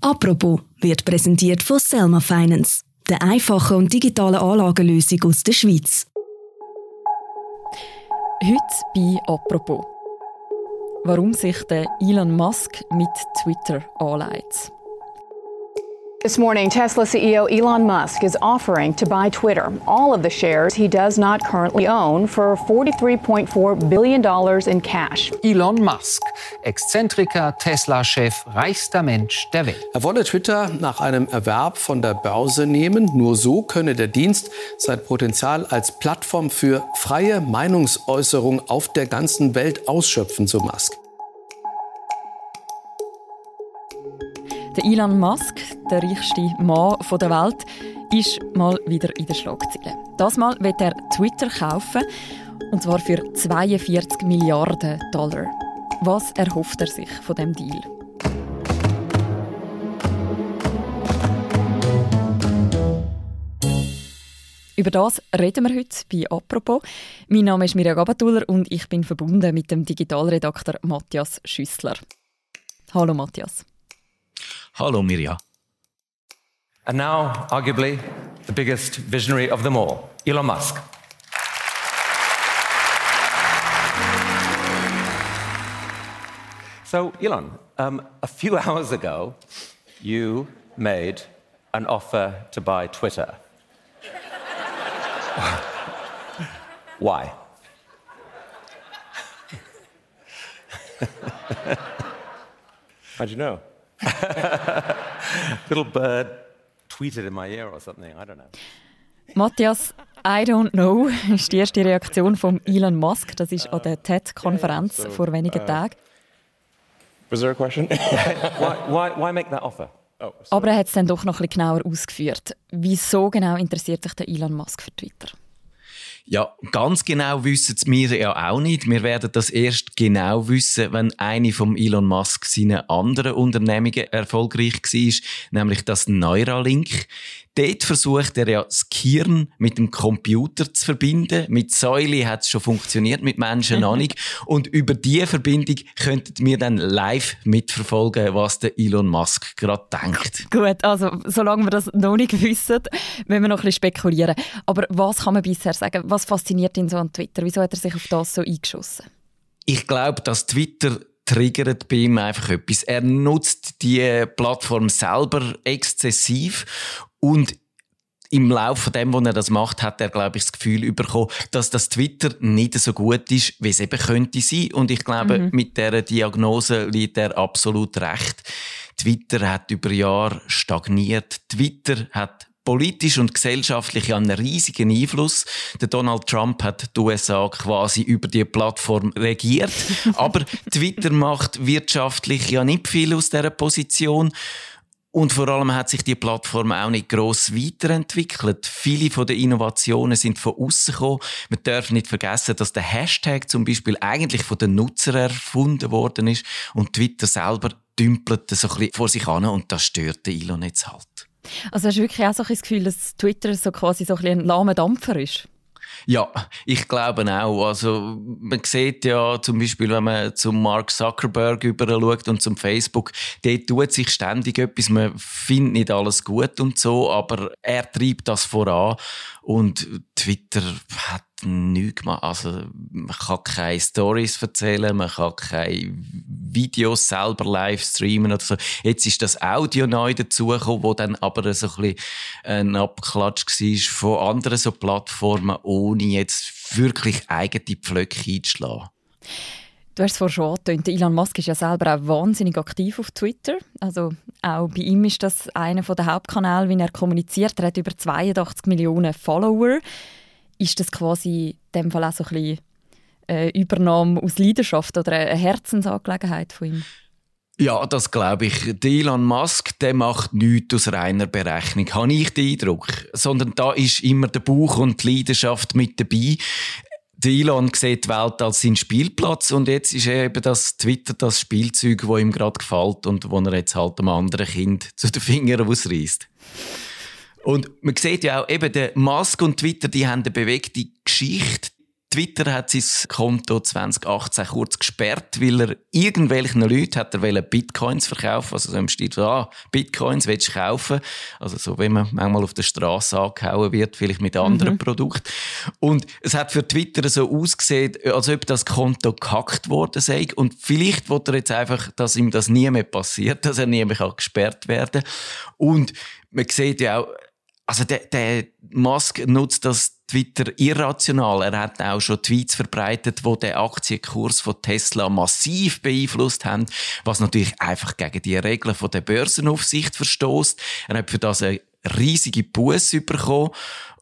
Apropos wird präsentiert von Selma Finance, der einfachen und digitalen Anlagenlösung aus der Schweiz. Heute bei Apropos. Warum sich der Elon Musk mit Twitter anlegt. This morning, Tesla CEO Elon Musk is offering to buy Twitter, all of the shares he does not currently own, for $43.4 billion in cash. Elon Musk, Exzentriker, Tesla-Chef, reichster Mensch der Welt. Er wolle Twitter nach einem Erwerb von der Börse nehmen. Nur so könne der Dienst sein Potenzial als Plattform für freie Meinungsäußerung auf der ganzen Welt ausschöpfen, so Musk. Der Elon Musk, der reichste Mann der Welt, ist mal wieder in den Schlagzeilen. Das Mal wird er Twitter kaufen, und zwar für 42 Milliarden Dollar. Was erhofft er sich von dem Deal? Über das reden wir heute bei «Apropos». Mein Name ist Mirja Gabatuller und ich bin verbunden mit dem Digitalredakteur Matthias Schüssler. Hallo Matthias. Hallo Mirja. And now, arguably, the biggest visionary of them all, Elon Musk. So, Elon, um, a few hours ago, you made an offer to buy Twitter. Why? How'd you know? Little bird tweeted in my ear or something. I don't know. Matthias, I don't know, ist die erste Reaktion von Elon Musk. Das ist an der TED-Konferenz so, vor wenigen uh, Tagen. Was there a question? why, why, why make that offer? Oh, Aber er hat es dann doch noch ein bisschen genauer ausgeführt. Wieso genau interessiert sich der Elon Musk für Twitter? Ja, ganz genau wissen es wir ja auch nicht. Wir werden das erst genau wissen, wenn eine von Elon Musk seine anderen Unternehmungen erfolgreich war, nämlich das Neuralink. Dort versucht er ja das Gehirn mit dem Computer zu verbinden. Mit Säule hat es schon funktioniert, mit Menschen noch nicht. Und über diese Verbindung könnten wir dann live mitverfolgen, was der Elon Musk gerade denkt. Gut, also solange wir das noch nicht wissen, müssen wir noch ein bisschen spekulieren. Aber was kann man bisher sagen? Was fasziniert ihn so an Twitter? Wieso hat er sich auf das so eingeschossen? Ich glaube, dass Twitter triggert bei ihm einfach etwas. Er nutzt die Plattform selber exzessiv und im Laufe von dem, wo er das macht, hat er, glaube ich, das Gefühl bekommen, dass das Twitter nicht so gut ist, wie es eben könnte sein. Und ich glaube, mhm. mit der Diagnose liegt er absolut recht. Twitter hat über Jahre stagniert. Twitter hat politisch und gesellschaftlich einen riesigen Einfluss. Der Donald Trump hat die USA quasi über die Plattform regiert. Aber Twitter macht wirtschaftlich ja nicht viel aus dieser Position. Und vor allem hat sich die Plattform auch nicht gross weiterentwickelt. Viele von den Innovationen sind von außen gekommen. Man darf nicht vergessen, dass der Hashtag zum Beispiel eigentlich von den Nutzern erfunden worden ist und Twitter selber dümpelt so ein bisschen vor sich an und das stört den Elon jetzt halt. Also hast du wirklich auch so ein Gefühl, dass Twitter so quasi so ein, ein lahmer Dampfer ist? Ja, ich glaube auch. Also, man sieht ja zum Beispiel, wenn man zum Mark Zuckerberg schaut und zum Facebook, dort tut sich ständig etwas. Man findet nicht alles gut und so, aber er treibt das voran. Und Twitter hat nichts gemacht. Also, man kann keine Stories erzählen, man kann keine Videos selber live streamen oder so. Jetzt ist das Audio neu dazugekommen, wo dann aber so ein bisschen ein Abklatsch war von anderen so Plattformen, ohne jetzt wirklich eigene Pflöcke einzuschlagen. Du hast es vorhin schon angetönt. Elon Musk ist ja selber auch wahnsinnig aktiv auf Twitter. Also auch bei ihm ist das einer der Hauptkanäle, wie er kommuniziert. Er hat über 82 Millionen Follower. Ist das quasi in dem Fall auch so ein bisschen eine äh, Übernahme aus Leidenschaft oder eine Herzensangelegenheit von ihm? Ja, das glaube ich. Elon Musk, der macht nichts aus reiner Berechnung, habe ich den Eindruck. Sondern da ist immer der Bauch und die Leidenschaft mit dabei. Der Elon sieht die Welt als seinen Spielplatz und jetzt ist eben das Twitter das Spielzeug, wo ihm gerade gefällt und wo er jetzt halt einem anderen Kind zu den Fingern ausreißt. Und man sieht ja auch eben, der Musk und Twitter, die haben eine bewegte Geschichte. Twitter hat sein Konto 2018 kurz gesperrt, weil er irgendwelchen Leuten hat er Bitcoins verkaufen, also so im Stil, ah, Bitcoins willst du kaufen, also so wie man manchmal auf der Straße angehauen wird, vielleicht mit anderen mhm. Produkten. Und es hat für Twitter so ausgesehen, als ob das Konto gehackt worden sei und vielleicht wollte er jetzt einfach, dass ihm das nie mehr passiert, dass er nie mehr gesperrt werden kann. Und man sieht ja auch, also der, der Musk nutzt das Twitter irrational. Er hat auch schon Tweets verbreitet, wo den Aktienkurs von Tesla massiv beeinflusst haben, was natürlich einfach gegen die Regeln von der Börsenaufsicht verstoßt. Er hat für das eine riesige Buße bekommen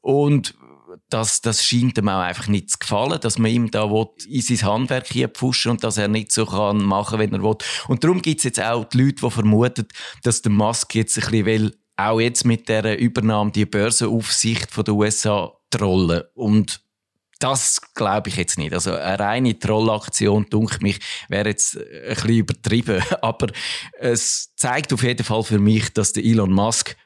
und das, das scheint ihm auch einfach nicht zu gefallen, dass man ihm da will, in sein Handwerk hier pfuschen und dass er nicht so kann machen, wenn er will. Und darum gibt es jetzt auch die Leute, die vermuten, dass der Musk jetzt ein bisschen will, auch jetzt mit der Übernahme die Börsenaufsicht von den USA trollen. Und das glaube ich jetzt nicht. Also eine reine Trollaktion, dunkel mich, wäre jetzt ein bisschen übertrieben. Aber es zeigt auf jeden Fall für mich, dass der Elon Musk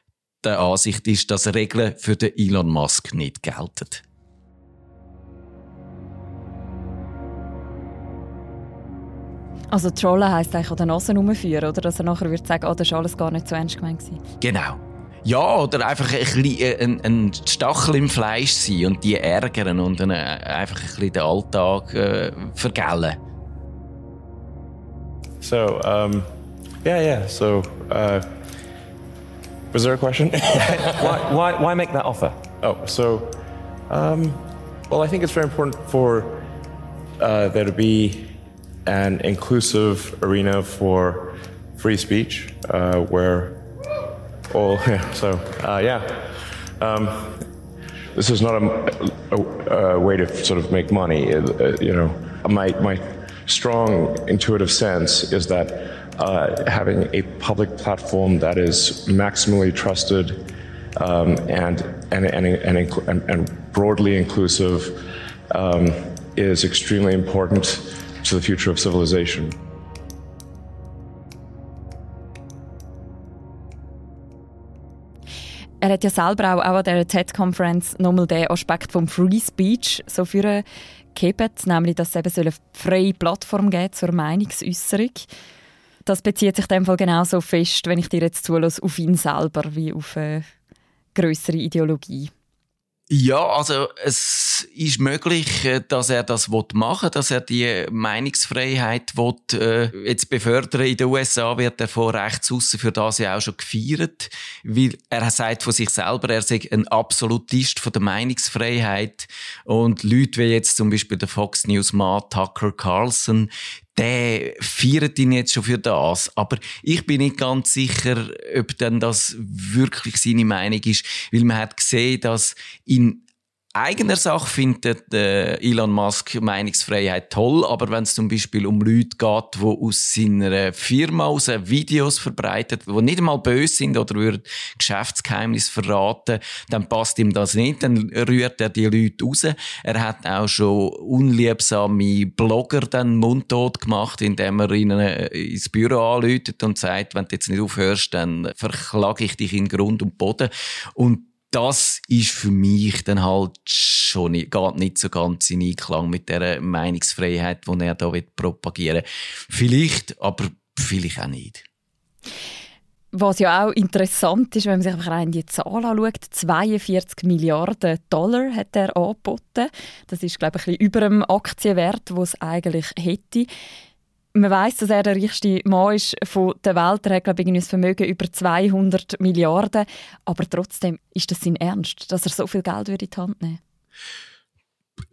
der Ansicht ist, dass Regeln für den Elon Musk nicht gelten. Also Trollen heisst eigentlich an der Nase rumführen, oder? Dass er nachher würde sagen, oh, das war alles gar nicht so ernst gemeint. Genau. Ja, oder einfach ein, bisschen, äh, ein, ein Stachel im Fleisch sein und die ärgern und dann äh, einfach ein bisschen den Alltag äh, vergällen. So, um, yeah, yeah. So, uh, was there a question? why, why, why make that offer? Oh, so, um, well, I think it's very important for uh, there to be an inclusive arena for free speech uh, where all, yeah, so, uh, yeah. Um, this is not a, a, a, way to sort of make money. Uh, you know, my, my strong intuitive sense is that uh, having a public platform that is maximally trusted um, and, and, and, and, and, broadly inclusive um, is extremely important to the future of civilization. Er hat ja selber auch, auch an der TED-Conference nochmal den Aspekt vom Free Speech so für gehebt, nämlich, dass es eben eine freie Plattform gibt zur Meinungsäußerung. Das bezieht sich in dem Fall genauso fest, wenn ich dir jetzt zulasse, auf ihn selber wie auf eine größere Ideologie. Ja, also es ist möglich, äh, dass er das machen will, dass er die Meinungsfreiheit will, äh, jetzt befördern. In den USA wird er von rechts aussen für das ja auch schon gefeiert, weil er sagt von sich selber, er sei ein Absolutist von der Meinungsfreiheit und Leute wie jetzt zum Beispiel der Fox News Mann Tucker Carlson, der feiert ihn jetzt schon für das. Aber ich bin nicht ganz sicher, ob denn das wirklich seine Meinung ist, weil man hat gesehen, dass in eigener Sache findet äh, Elon Musk Meinungsfreiheit toll, aber wenn es zum Beispiel um Leute geht, die aus seiner Firma aus Videos verbreitet, die nicht einmal böse sind oder würden Geschäftsgeheimnis verraten, dann passt ihm das nicht, dann rührt er die Leute raus. Er hat auch schon unliebsame Blogger dann mundtot gemacht, indem er ihnen äh, ins Büro anläutet und sagt, wenn du jetzt nicht aufhörst, dann verklage ich dich in Grund und Boden. Und das ist für mich dann halt schon nicht, geht nicht so ganz in Einklang mit der Meinungsfreiheit, die er da propagieren will. Vielleicht, aber vielleicht auch nicht. Was ja auch interessant ist, wenn man sich einfach rein die Zahl anschaut, 42 Milliarden Dollar hat er angeboten. Das ist, glaube ich, ein bisschen über dem Aktienwert, den es eigentlich hätte man weiß, dass er der reichste Mann ist von der Welt. Er hat, glaube ich, ein Vermögen über 200 Milliarden. Aber trotzdem ist das sein Ernst, dass er so viel Geld in die Hand nehmen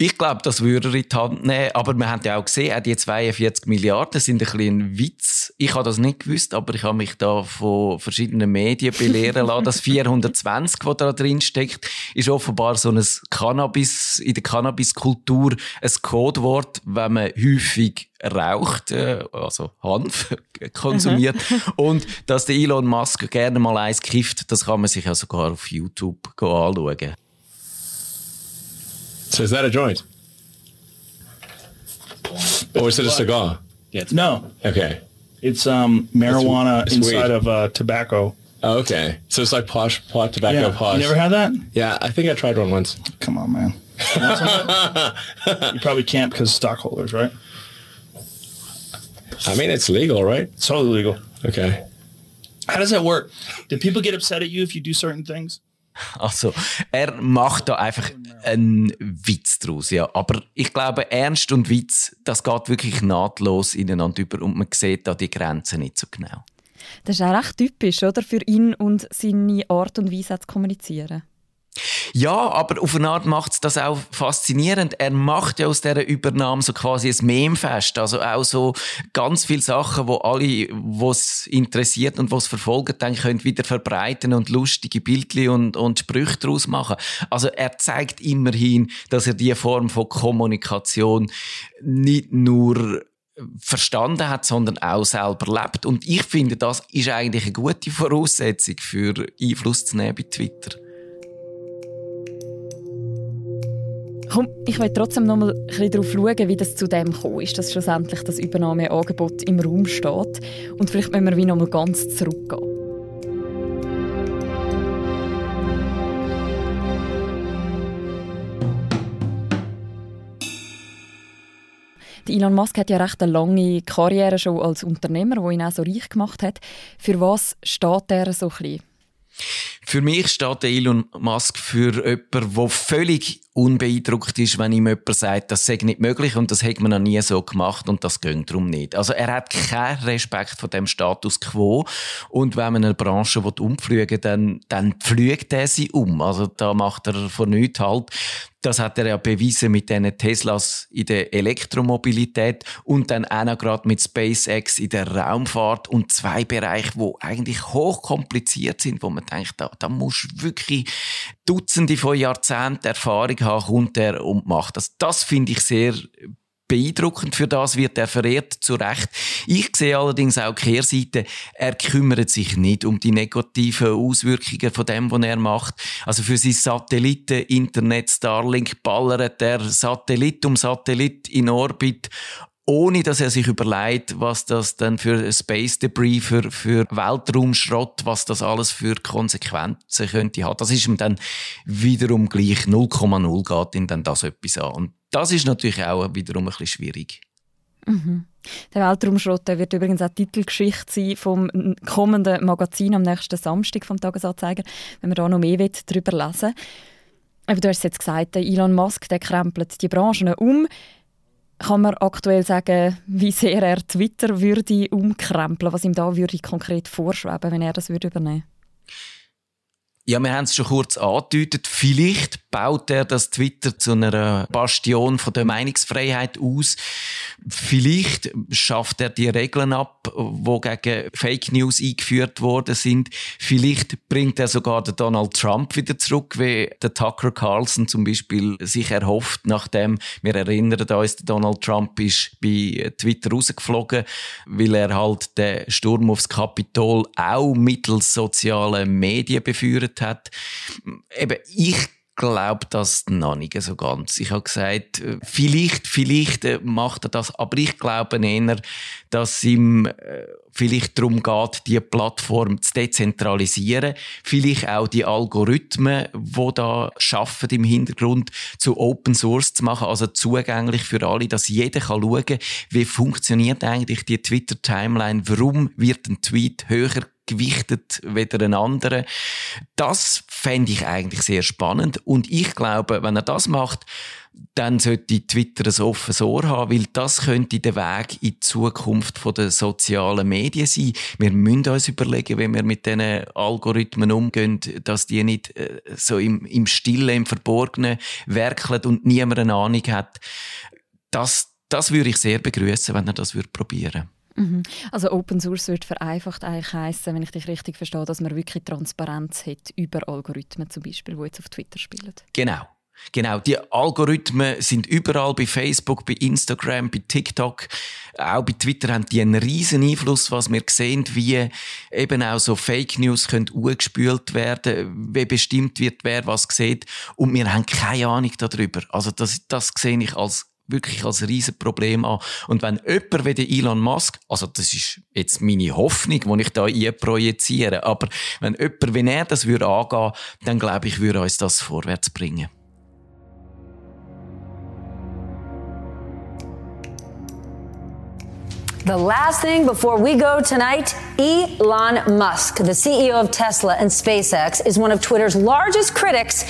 ich glaube, das würde er in die Hand nehmen. Aber wir haben ja auch gesehen, die 42 Milliarden sind ein bisschen ein Witz. Ich habe das nicht gewusst, aber ich habe mich da von verschiedenen Medien belehren lassen. Das 420, was da drin steckt, ist offenbar so ein Cannabis, in der Cannabiskultur ein Codewort, wenn man häufig raucht, äh, also Hanf konsumiert. Und dass der Elon Musk gerne mal eins kifft, das kann man sich ja sogar auf YouTube anschauen. So is that a joint? Or is it a cigar? Yeah, no. Okay. It's um, marijuana it's, it's inside weed. of uh, tobacco. Oh, okay. So it's like pot, pot tobacco yeah. posh. You never had that? Yeah, I think I tried one once. Come on, man. you probably can't because stockholders, right? I mean, it's legal, right? It's totally legal. Okay. How does that work? Do people get upset at you if you do certain things? Also, er macht da einfach einen Witz draus, ja. Aber ich glaube, Ernst und Witz, das geht wirklich nahtlos ineinander über und man sieht da die Grenzen nicht so genau. Das ist auch recht typisch, oder? Für ihn und seine Art und Weise zu kommunizieren. Ja, aber auf eine Art macht es das auch faszinierend. Er macht ja aus dieser Übernahme so quasi ein Memfest. Also auch so ganz viele Sachen, wo alle, was interessiert und was verfolgen, dann können wieder verbreiten und lustige Bildchen und, und Sprüche daraus machen. Also er zeigt immerhin, dass er diese Form von Kommunikation nicht nur verstanden hat, sondern auch selber lebt. Und ich finde, das ist eigentlich eine gute Voraussetzung für Einfluss zu nehmen bei Twitter. Komm, ich will trotzdem noch mal ein darauf schauen, wie das zu dem gekommen ist, dass schlussendlich das Übernahmeangebot im Raum steht. Und vielleicht müssen wir wie noch mal ganz zurückgehen. Elon Musk hat ja recht eine lange Karriere schon als Unternehmer, wo ihn auch so reich gemacht hat. Für was steht er so ein bisschen? Für mich steht Elon Musk für jemanden, der völlig unbeeindruckt ist, wenn ihm jemand sagt, das sei nicht möglich und das hat man noch nie so gemacht und das geht darum nicht. Also er hat keinen Respekt vor dem Status quo und wenn man eine Branche umfliegen dann, dann pflügt er sie um. Also da macht er von nichts halt. Das hat er ja bewiesen mit den Teslas in der Elektromobilität und dann auch noch gerade mit SpaceX in der Raumfahrt und zwei Bereiche, wo eigentlich hochkompliziert sind, wo man denkt, da, da muss wirklich Dutzende von Jahrzehnten Erfahrung haben, kommt er und macht das. Das finde ich sehr beeindruckend. Für das wird er verehrt, zu Recht. Ich sehe allerdings auch die Kehrseite. Er kümmert sich nicht um die negativen Auswirkungen von dem, was er macht. Also für sein Satelliten-Internet Starlink ballert der Satellit um Satellit in Orbit ohne dass er sich überlegt, was das dann für Space Debris, für, für Weltraumschrott, was das alles für Konsequenzen könnte haben. Das ist ihm dann wiederum gleich 0,0 geht ihm dann das etwas an. Und das ist natürlich auch wiederum ein bisschen schwierig. Mhm. Der Weltraumschrott wird übrigens auch Titelgeschichte sein vom kommenden Magazin am nächsten Samstag vom Tagesanzeiger, wenn man da noch mehr darüber lesen will. Aber du hast jetzt gesagt, Elon Musk der krempelt die Branchen um. Kann man aktuell sagen, wie sehr er Twitter würde umkrempeln, was ihm da würde konkret vorschweben, wenn er das würde übernehmen? Ja, wir haben es schon kurz angedeutet. Vielleicht baut er das Twitter zu einer Bastion von der Meinungsfreiheit aus. Vielleicht schafft er die Regeln ab, wo gegen Fake News eingeführt worden sind. Vielleicht bringt er sogar den Donald Trump wieder zurück, wie der Tucker Carlson zum Beispiel sich erhofft, nachdem wir erinnern uns, der Donald Trump ist bei Twitter rausgeflogen, weil er halt den Sturm aufs Kapitol auch mittels sozialen Medien beführt hat. Eben, ich glaube das noch nicht so ganz. Ich habe gesagt, vielleicht, vielleicht äh, macht er das, aber ich glaube eher, dass ihm äh, vielleicht darum geht, die Plattform zu dezentralisieren, vielleicht auch die Algorithmen, wo da schaffen im Hintergrund zu Open Source zu machen, also zugänglich für alle, dass jeder kann schauen, wie funktioniert eigentlich die Twitter Timeline, warum wird ein Tweet höher gewichtet weder ein anderer. Das fände ich eigentlich sehr spannend. Und ich glaube, wenn er das macht, dann sollte Twitter ein offenes Ohr haben, weil das könnte der Weg in die Zukunft der sozialen Medien sein. Wir müssen uns überlegen, wenn wir mit diesen Algorithmen umgehen, dass die nicht äh, so im, im Stillen, im Verborgenen werkeln und niemand eine Ahnung hat. Das, das würde ich sehr begrüßen, wenn er das probieren würde. Mhm. Also Open Source wird vereinfacht eigentlich heißen, wenn ich dich richtig verstehe, dass man wirklich Transparenz hat über Algorithmen zum Beispiel, die jetzt auf Twitter spielen. Genau. Genau, die Algorithmen sind überall bei Facebook, bei Instagram, bei TikTok, auch bei Twitter haben die einen riesen Einfluss, was wir sehen, wie eben auch so Fake News können gespült werden, wie bestimmt wird, wer was sieht und wir haben keine Ahnung darüber. Also das, das sehe ich als wirklich als riesen Problem an. Und wenn jemand wie der Elon Musk, also das ist jetzt meine Hoffnung, die ich da projiziere, aber wenn jemand wie er das würde angehen, dann glaube ich, würde uns das vorwärts bringen. The last thing before we go tonight Elon Musk, the CEO of Tesla and SpaceX, is one of Twitter's largest critics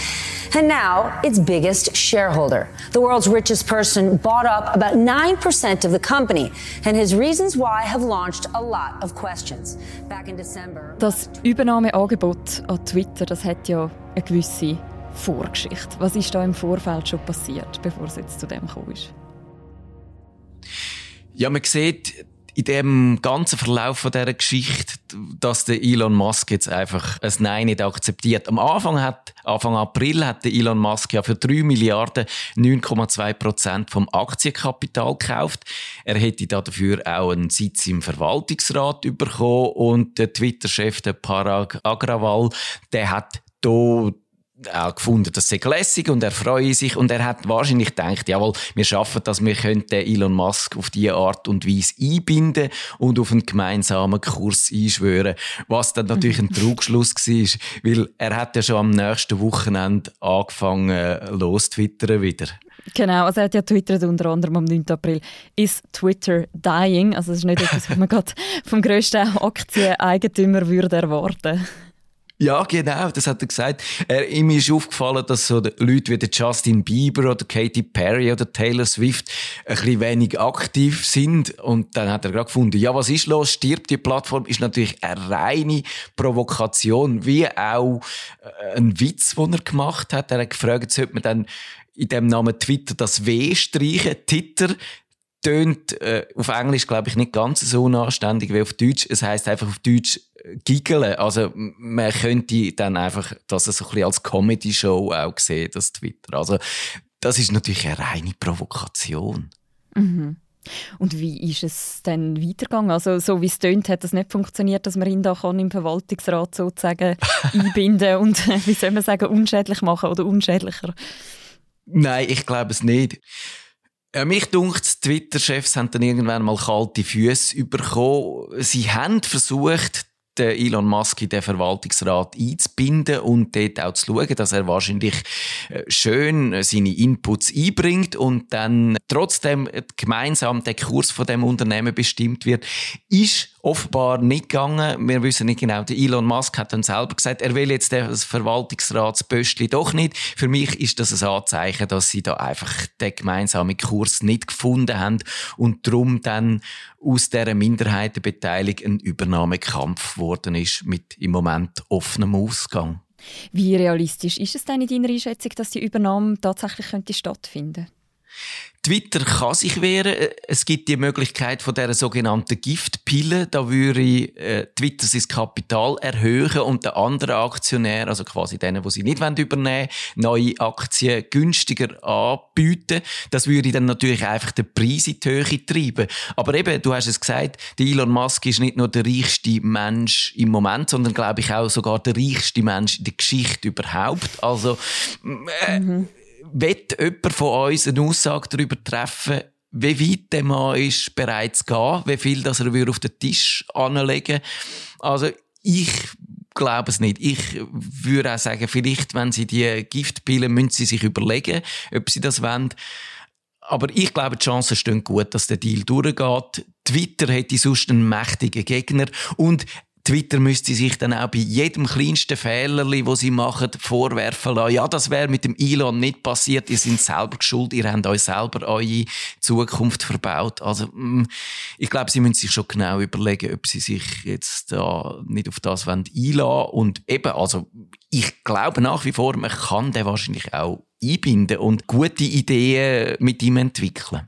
and now its biggest shareholder. The world's richest person bought up about 9% of the company, and his reasons why have launched a lot of questions. Back in December. Das Übernahmeangebot an Twitter, das hat ja eine gewisse Vorgeschichte. Was ist da im Vorfeld schon passiert, bevor es jetzt zu dem gekommen ist? Ja, man sieht in dem ganzen Verlauf von dieser Geschichte, dass der Elon Musk jetzt einfach ein Nein nicht akzeptiert. Am Anfang hat, Anfang April hat der Elon Musk ja für 3 Milliarden 9,2 Prozent vom Aktienkapital gekauft. Er hätte dafür auch einen Sitz im Verwaltungsrat bekommen und der Twitter-Chef, der Parag Agrawal, der hat hier auch gefunden, das sei lässig und er freue sich und er hat wahrscheinlich gedacht, jawohl, wir schaffen das, wir könnten Elon Musk auf diese Art und Weise einbinden und auf einen gemeinsamen Kurs einschwören, was dann natürlich ein Trugschluss war, weil er hat ja schon am nächsten Wochenende angefangen, loszutwittern wieder. Genau, also er hat ja twittert unter anderem am 9. April, ist Twitter dying? Also das ist nicht etwas, was man gerade vom grössten Aktieneigentümer würde erwarten ja, genau, das hat er gesagt. Er, ihm ist aufgefallen, dass so Leute wie Justin Bieber oder Katy Perry oder Taylor Swift ein bisschen wenig aktiv sind. Und dann hat er gerade gefunden, ja, was ist los? Stirbt die Plattform? Ist natürlich eine reine Provokation, wie auch äh, ein Witz, den er gemacht hat. Er hat gefragt, sollte man dann in dem Namen Twitter das W streichen? Twitter tönt äh, auf Englisch, glaube ich, nicht ganz so unanständig wie auf Deutsch. Es heißt einfach auf Deutsch giggeln. Also man könnte dann einfach das so ein bisschen als Comedy-Show auch sehen, das Twitter. Also das ist natürlich eine reine Provokation. Mhm. Und wie ist es dann weitergegangen? Also so wie es tönt, hat es nicht funktioniert, dass man ihn da kann im Verwaltungsrat sozusagen einbinden und wie soll man sagen unschädlich machen oder unschädlicher? Nein, ich glaube es nicht. Ja, mich dunkt, die Twitter-Chefs haben dann irgendwann mal kalte Füße bekommen. Sie haben versucht, den Elon Musk in den Verwaltungsrat einzubinden und dort auch zu schauen, dass er wahrscheinlich äh, schön äh, seine Inputs einbringt und dann trotzdem gemeinsam der Kurs von dem Unternehmen bestimmt wird, ist offenbar nicht gegangen. Wir wissen nicht genau. Elon Musk hat dann selber gesagt, er will jetzt das Verwaltungsratsböstli doch nicht. Für mich ist das ein Anzeichen, dass sie da einfach den gemeinsamen Kurs nicht gefunden haben und darum dann aus dieser Minderheitenbeteiligung ein Übernahmekampf geworden ist mit im Moment offenem Ausgang. Wie realistisch ist es denn in deiner Einschätzung, dass die Übernahme tatsächlich könnte stattfinden könnte? Twitter kann sich wehren. Es gibt die Möglichkeit von der sogenannten Giftpille. Da würde äh, Twitter sein Kapital erhöhen und der andere Aktionär, also quasi denen, die sie nicht übernehmen wollen, neue Aktien günstiger anbieten. Das würde dann natürlich einfach den Preis in die Höhe treiben. Aber eben, du hast es gesagt, Elon Musk ist nicht nur der reichste Mensch im Moment, sondern glaube ich auch sogar der reichste Mensch in der Geschichte überhaupt. Also äh, mhm wird jemand von uns eine Aussage darüber treffen, wie weit der Mann ist bereit zu gehen, wie viel das er auf den Tisch anlegen Also ich glaube es nicht. Ich würde auch sagen, vielleicht, wenn sie die Giftpillen, müssen sie sich überlegen, ob sie das wollen. Aber ich glaube, die Chancen stehen gut, dass der Deal durchgeht. Twitter hätte sonst einen mächtigen Gegner. Und Twitter müsste sich dann auch bei jedem kleinsten Fehler, wo sie machen, vorwerfen lassen. Ja, das wäre mit dem Elon nicht passiert. Ihr seid selber schuld. Ihr habt euch selber eure Zukunft verbaut. Also, mm, ich glaube, sie müssen sich schon genau überlegen, ob sie sich jetzt da nicht auf das einlassen wollen. Und eben, also, ich glaube nach wie vor, man kann den wahrscheinlich auch einbinden und gute Ideen mit ihm entwickeln.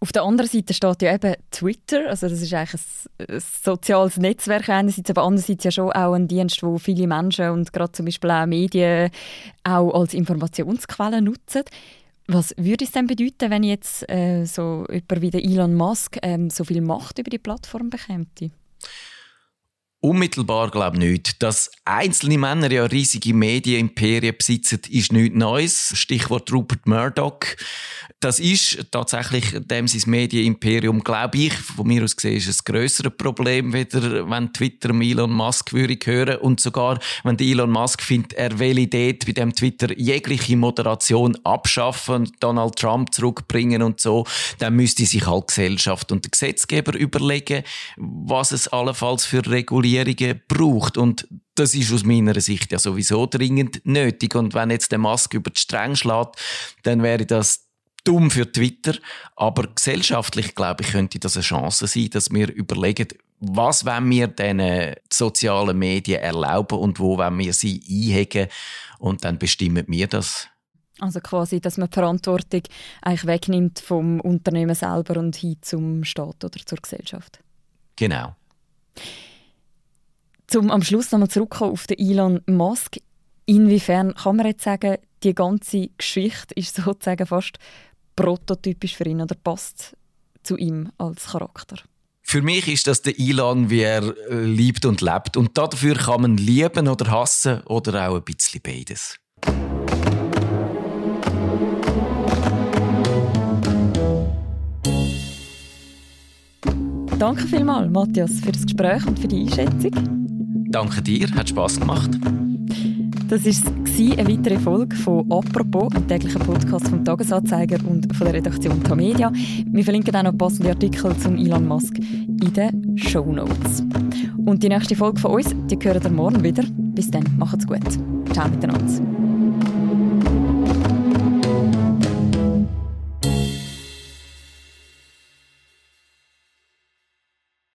Auf der anderen Seite steht ja eben Twitter, also das ist eigentlich ein, ein soziales Netzwerk einerseits, aber andererseits ja schon auch ein Dienst, wo viele Menschen und gerade zum Beispiel auch Medien auch als Informationsquelle nutzen. Was würde es denn bedeuten, wenn jetzt äh, so jemand wie Elon Musk ähm, so viel Macht über die Plattform bekäme? Unmittelbar glaube ich nicht. Dass einzelne Männer ja riesige Medienimperien besitzen, ist nichts Neues. Stichwort Rupert Murdoch. Das ist tatsächlich dem sein Medienimperium, glaube ich, von mir aus gesehen, ist ein grösseres Problem, wieder, wenn Twitter Elon Musk würde hören und sogar, wenn Elon Musk findet, er will dort bei dem Twitter jegliche Moderation abschaffen Donald Trump zurückbringen und so, dann müsste sich halt Gesellschaft und der Gesetzgeber überlegen, was es allenfalls für Regulierungen braucht und das ist aus meiner Sicht ja sowieso dringend nötig. Und wenn jetzt der Musk über die Stränge schlägt, dann wäre das dumm für Twitter, aber gesellschaftlich glaube ich könnte das eine Chance sein, dass wir überlegen, was wollen wir den sozialen Medien erlauben und wo wollen wir sie einhegen und dann bestimmen wir das. Also quasi, dass man die Verantwortung eigentlich wegnimmt vom Unternehmen selber und hin zum Staat oder zur Gesellschaft. Genau. Zum am Schluss nochmal zurückkommen auf den Elon Musk. Inwiefern kann man jetzt sagen, die ganze Geschichte ist sozusagen fast prototypisch für ihn oder passt zu ihm als Charakter? Für mich ist das der Elon, wie er äh, liebt und lebt. Und dafür kann man lieben oder hassen oder auch ein bisschen beides. Danke vielmals, Matthias, für das Gespräch und für die Einschätzung. Danke dir, hat Spaß gemacht. Das war eine weitere Folge von «Apropos», einem täglichen Podcast vom «Tagesanzeiger» und von der Redaktion Tamedia. Wir verlinken auch noch passende Artikel zum Elon Musk in den Show Notes. Und die nächste Folge von uns, die hören ihr morgen wieder. Bis dann, macht's gut. Ciao miteinander.